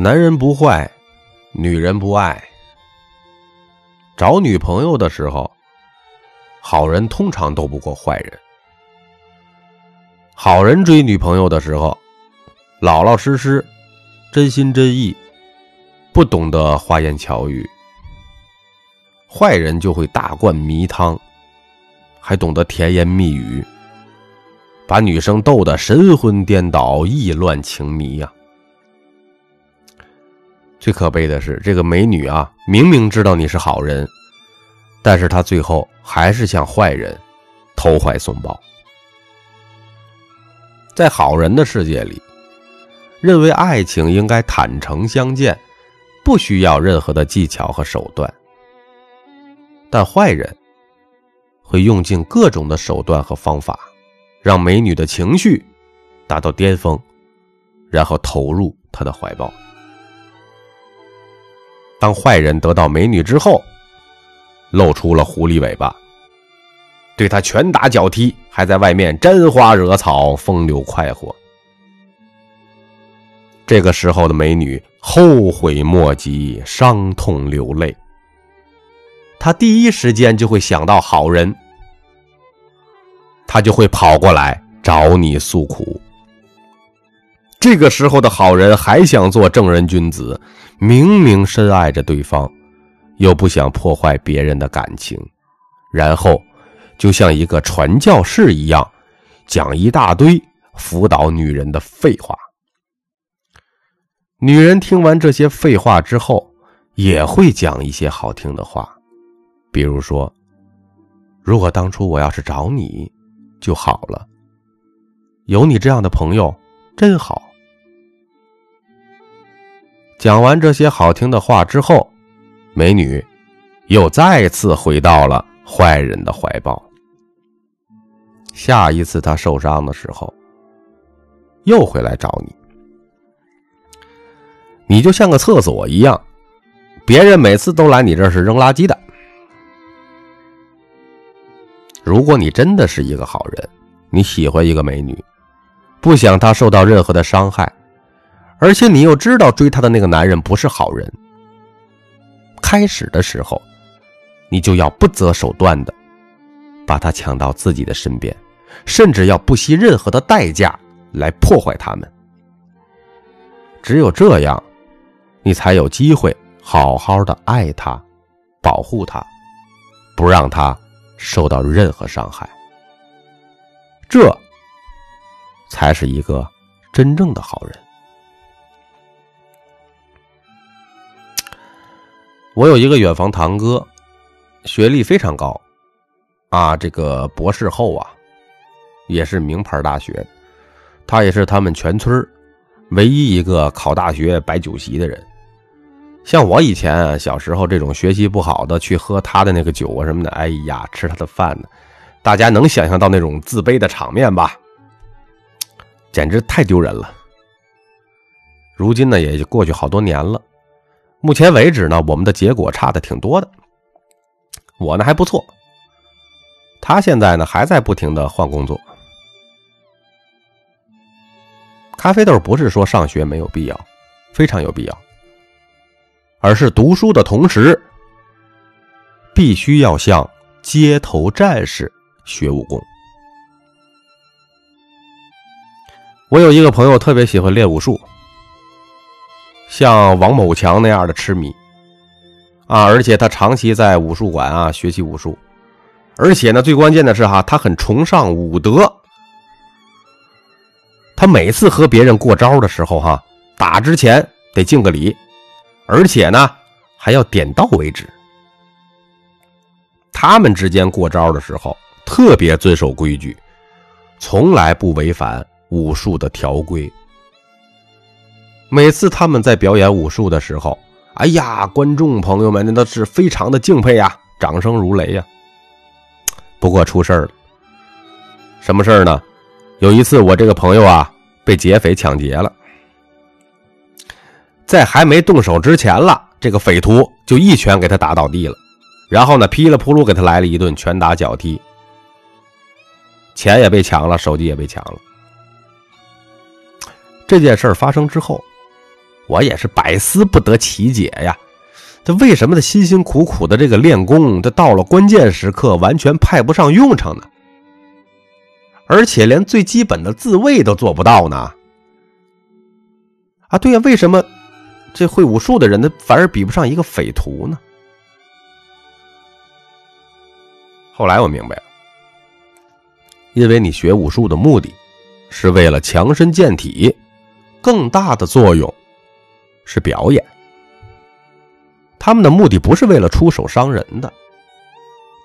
男人不坏，女人不爱。找女朋友的时候，好人通常斗不过坏人。好人追女朋友的时候，老老实实，真心真意，不懂得花言巧语。坏人就会大灌迷汤，还懂得甜言蜜语，把女生逗得神魂颠倒、意乱情迷呀。最可悲的是，这个美女啊，明明知道你是好人，但是她最后还是向坏人投怀送抱。在好人的世界里，认为爱情应该坦诚相见，不需要任何的技巧和手段。但坏人会用尽各种的手段和方法，让美女的情绪达到巅峰，然后投入他的怀抱。当坏人得到美女之后，露出了狐狸尾巴，对她拳打脚踢，还在外面沾花惹草，风流快活。这个时候的美女后悔莫及，伤痛流泪。他第一时间就会想到好人，他就会跑过来找你诉苦。这个时候的好人还想做正人君子，明明深爱着对方，又不想破坏别人的感情，然后就像一个传教士一样，讲一大堆辅导女人的废话。女人听完这些废话之后，也会讲一些好听的话。比如说，如果当初我要是找你，就好了。有你这样的朋友，真好。讲完这些好听的话之后，美女又再次回到了坏人的怀抱。下一次她受伤的时候，又会来找你。你就像个厕所一样，别人每次都来你这是扔垃圾的。如果你真的是一个好人，你喜欢一个美女，不想她受到任何的伤害，而且你又知道追她的那个男人不是好人，开始的时候，你就要不择手段的把她抢到自己的身边，甚至要不惜任何的代价来破坏他们。只有这样，你才有机会好好的爱她，保护她，不让她。受到任何伤害，这才是一个真正的好人。我有一个远房堂哥，学历非常高，啊，这个博士后啊，也是名牌大学，他也是他们全村唯一一个考大学摆酒席的人。像我以前小时候这种学习不好的，去喝他的那个酒啊什么的，哎呀，吃他的饭呢，大家能想象到那种自卑的场面吧？简直太丢人了。如今呢，也就过去好多年了，目前为止呢，我们的结果差的挺多的。我呢还不错，他现在呢还在不停的换工作。咖啡豆不是说上学没有必要，非常有必要。而是读书的同时，必须要向街头战士学武功。我有一个朋友特别喜欢练武术，像王某强那样的痴迷啊！而且他长期在武术馆啊学习武术，而且呢，最关键的是哈，他很崇尚武德。他每次和别人过招的时候哈，打之前得敬个礼。而且呢，还要点到为止。他们之间过招的时候特别遵守规矩，从来不违反武术的条规。每次他们在表演武术的时候，哎呀，观众朋友们那都是非常的敬佩呀，掌声如雷呀。不过出事了，什么事儿呢？有一次我这个朋友啊被劫匪抢劫了。在还没动手之前了，这个匪徒就一拳给他打倒地了，然后呢，噼里扑噜给他来了一顿拳打脚踢，钱也被抢了，手机也被抢了。这件事发生之后，我也是百思不得其解呀。这为什么他辛辛苦苦的这个练功，这到了关键时刻完全派不上用场呢？而且连最基本的自卫都做不到呢？啊，对呀，为什么这会武术的人他反而比不上一个匪徒呢？后来我明白了，因为你学武术的目的是为了强身健体，更大的作用是表演。他们的目的不是为了出手伤人的，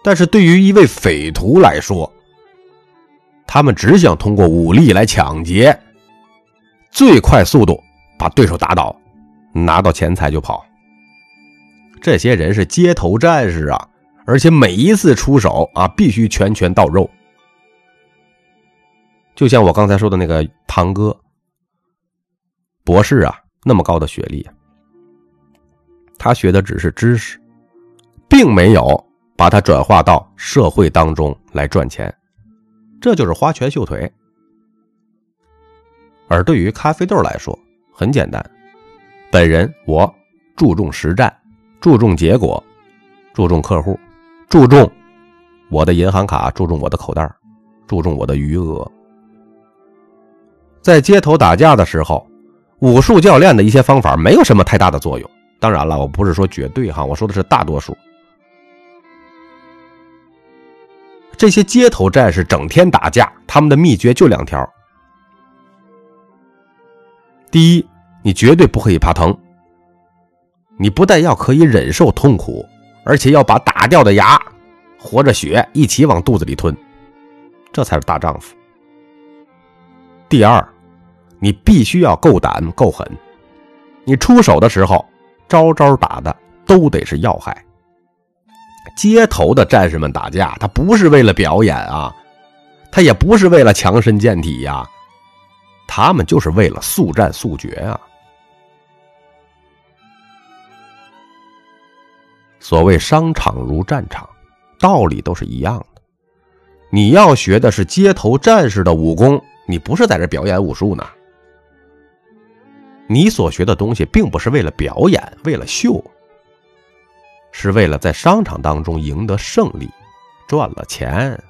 但是对于一位匪徒来说，他们只想通过武力来抢劫，最快速度把对手打倒，拿到钱财就跑。这些人是街头战士啊！而且每一次出手啊，必须拳拳到肉。就像我刚才说的那个堂哥，博士啊，那么高的学历，他学的只是知识，并没有把它转化到社会当中来赚钱，这就是花拳绣腿。而对于咖啡豆来说，很简单，本人我注重实战，注重结果，注重客户。注重我的银行卡，注重我的口袋，注重我的余额。在街头打架的时候，武术教练的一些方法没有什么太大的作用。当然了，我不是说绝对哈，我说的是大多数。这些街头战士整天打架，他们的秘诀就两条：第一，你绝对不可以怕疼，你不但要可以忍受痛苦。而且要把打掉的牙，活着血一起往肚子里吞，这才是大丈夫。第二，你必须要够胆够狠，你出手的时候，招招打的都得是要害。街头的战士们打架，他不是为了表演啊，他也不是为了强身健体呀，他们就是为了速战速决啊。所谓商场如战场，道理都是一样的。你要学的是街头战士的武功，你不是在这表演武术呢。你所学的东西并不是为了表演、为了秀，是为了在商场当中赢得胜利，赚了钱。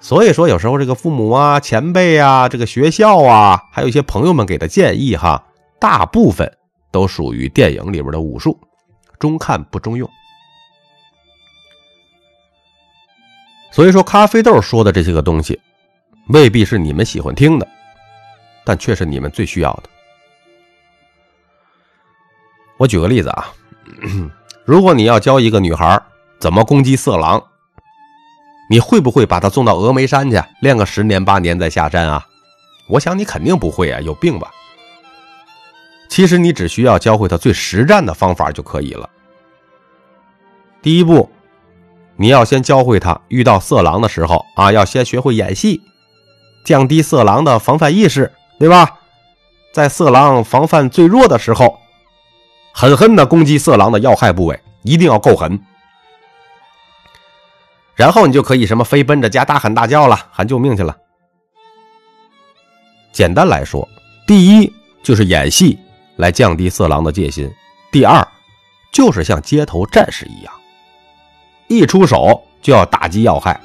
所以说，有时候这个父母啊、前辈啊、这个学校啊，还有一些朋友们给的建议哈，大部分。都属于电影里边的武术，中看不中用。所以说，咖啡豆说的这些个东西，未必是你们喜欢听的，但却是你们最需要的。我举个例子啊，如果你要教一个女孩怎么攻击色狼，你会不会把她送到峨眉山去练个十年八年再下山啊？我想你肯定不会啊，有病吧？其实你只需要教会他最实战的方法就可以了。第一步，你要先教会他遇到色狼的时候啊，要先学会演戏，降低色狼的防范意识，对吧？在色狼防范最弱的时候，狠狠的攻击色狼的要害部位，一定要够狠。然后你就可以什么飞奔着家大喊大叫了，喊救命去了。简单来说，第一就是演戏。来降低色狼的戒心。第二，就是像街头战士一样，一出手就要打击要害，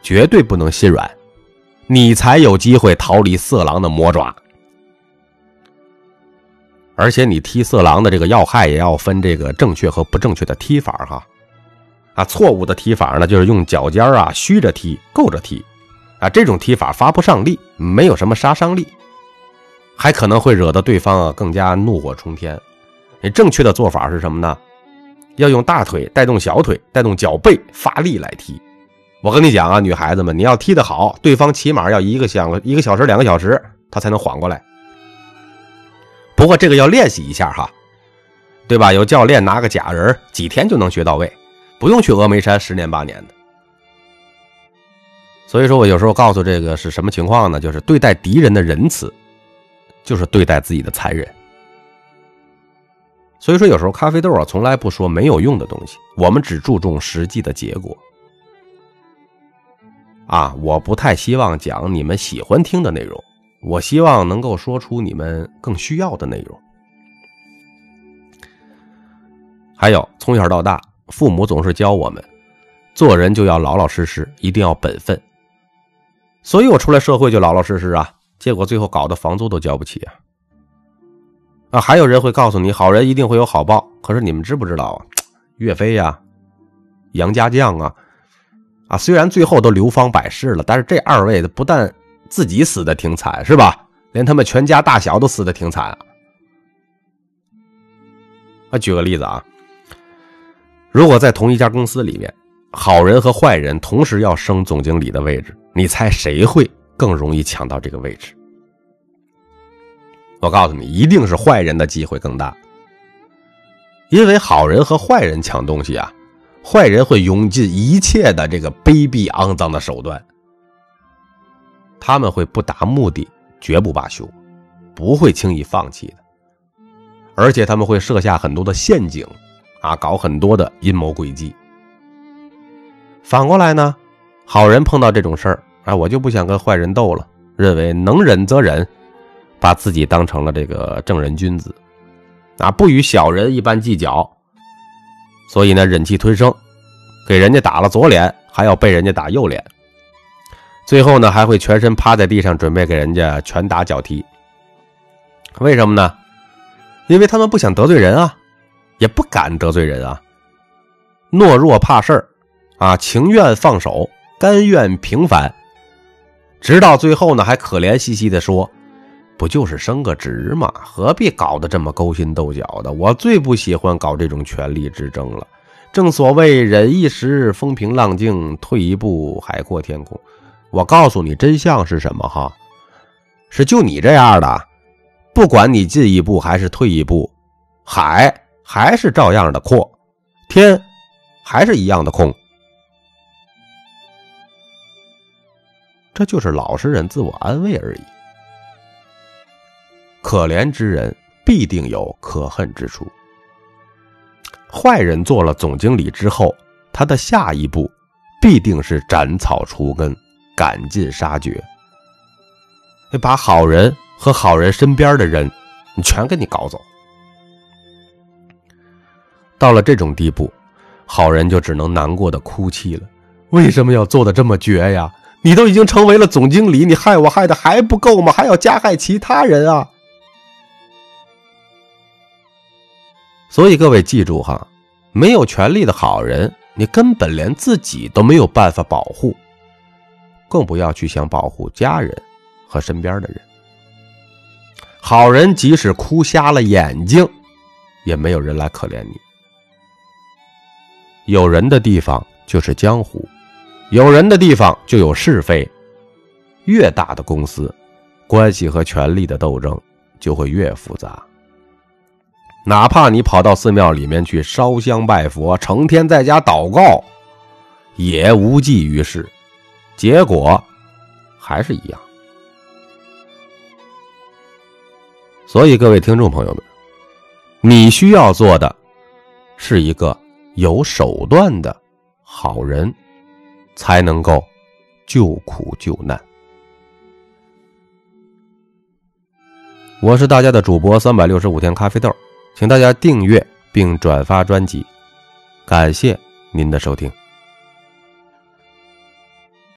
绝对不能心软，你才有机会逃离色狼的魔爪。而且你踢色狼的这个要害也要分这个正确和不正确的踢法哈。啊，错误的踢法呢，就是用脚尖啊虚着踢、够着踢，啊，这种踢法发不上力，没有什么杀伤力。还可能会惹得对方啊更加怒火冲天。你正确的做法是什么呢？要用大腿带动小腿，带动脚背发力来踢。我跟你讲啊，女孩子们，你要踢得好，对方起码要一个小一个小时、两个小时，他才能缓过来。不过这个要练习一下哈，对吧？有教练拿个假人，几天就能学到位，不用去峨眉山十年八年的。所以说我有时候告诉这个是什么情况呢？就是对待敌人的仁慈。就是对待自己的残忍，所以说有时候咖啡豆啊，从来不说没有用的东西，我们只注重实际的结果。啊，我不太希望讲你们喜欢听的内容，我希望能够说出你们更需要的内容。还有，从小到大，父母总是教我们，做人就要老老实实，一定要本分。所以我出来社会就老老实实啊，结果最后搞得房租都交不起啊！啊，还有人会告诉你，好人一定会有好报，可是你们知不知道啊？岳飞呀，杨家将啊，啊，虽然最后都流芳百世了，但是这二位不但自己死的挺惨，是吧？连他们全家大小都死的挺惨啊！啊，举个例子啊，如果在同一家公司里面，好人和坏人同时要升总经理的位置，你猜谁会更容易抢到这个位置？我告诉你，一定是坏人的机会更大。因为好人和坏人抢东西啊，坏人会用尽一切的这个卑鄙肮脏的手段，他们会不达目的绝不罢休，不会轻易放弃的，而且他们会设下很多的陷阱，啊，搞很多的阴谋诡计。反过来呢，好人碰到这种事儿，哎，我就不想跟坏人斗了，认为能忍则忍，把自己当成了这个正人君子。啊，不与小人一般计较，所以呢，忍气吞声，给人家打了左脸，还要被人家打右脸，最后呢，还会全身趴在地上，准备给人家拳打脚踢。为什么呢？因为他们不想得罪人啊，也不敢得罪人啊，懦弱怕事儿，啊，情愿放手，甘愿平凡，直到最后呢，还可怜兮兮的说。不就是升个职吗？何必搞得这么勾心斗角的？我最不喜欢搞这种权力之争了。正所谓忍一时风平浪静，退一步海阔天空。我告诉你真相是什么哈？是就你这样的，不管你进一步还是退一步，海还是照样的阔，天还是一样的空。这就是老实人自我安慰而已。可怜之人必定有可恨之处。坏人做了总经理之后，他的下一步必定是斩草除根、赶尽杀绝，把好人和好人身边的人，你全给你搞走。到了这种地步，好人就只能难过的哭泣了。为什么要做的这么绝呀？你都已经成为了总经理，你害我害的还不够吗？还要加害其他人啊！所以各位记住哈，没有权利的好人，你根本连自己都没有办法保护，更不要去想保护家人和身边的人。好人即使哭瞎了眼睛，也没有人来可怜你。有人的地方就是江湖，有人的地方就有是非。越大的公司，关系和权力的斗争就会越复杂。哪怕你跑到寺庙里面去烧香拜佛，成天在家祷告，也无济于事，结果还是一样。所以，各位听众朋友们，你需要做的是一个有手段的好人，才能够救苦救难。我是大家的主播三百六十五天咖啡豆。请大家订阅并转发专辑，感谢您的收听。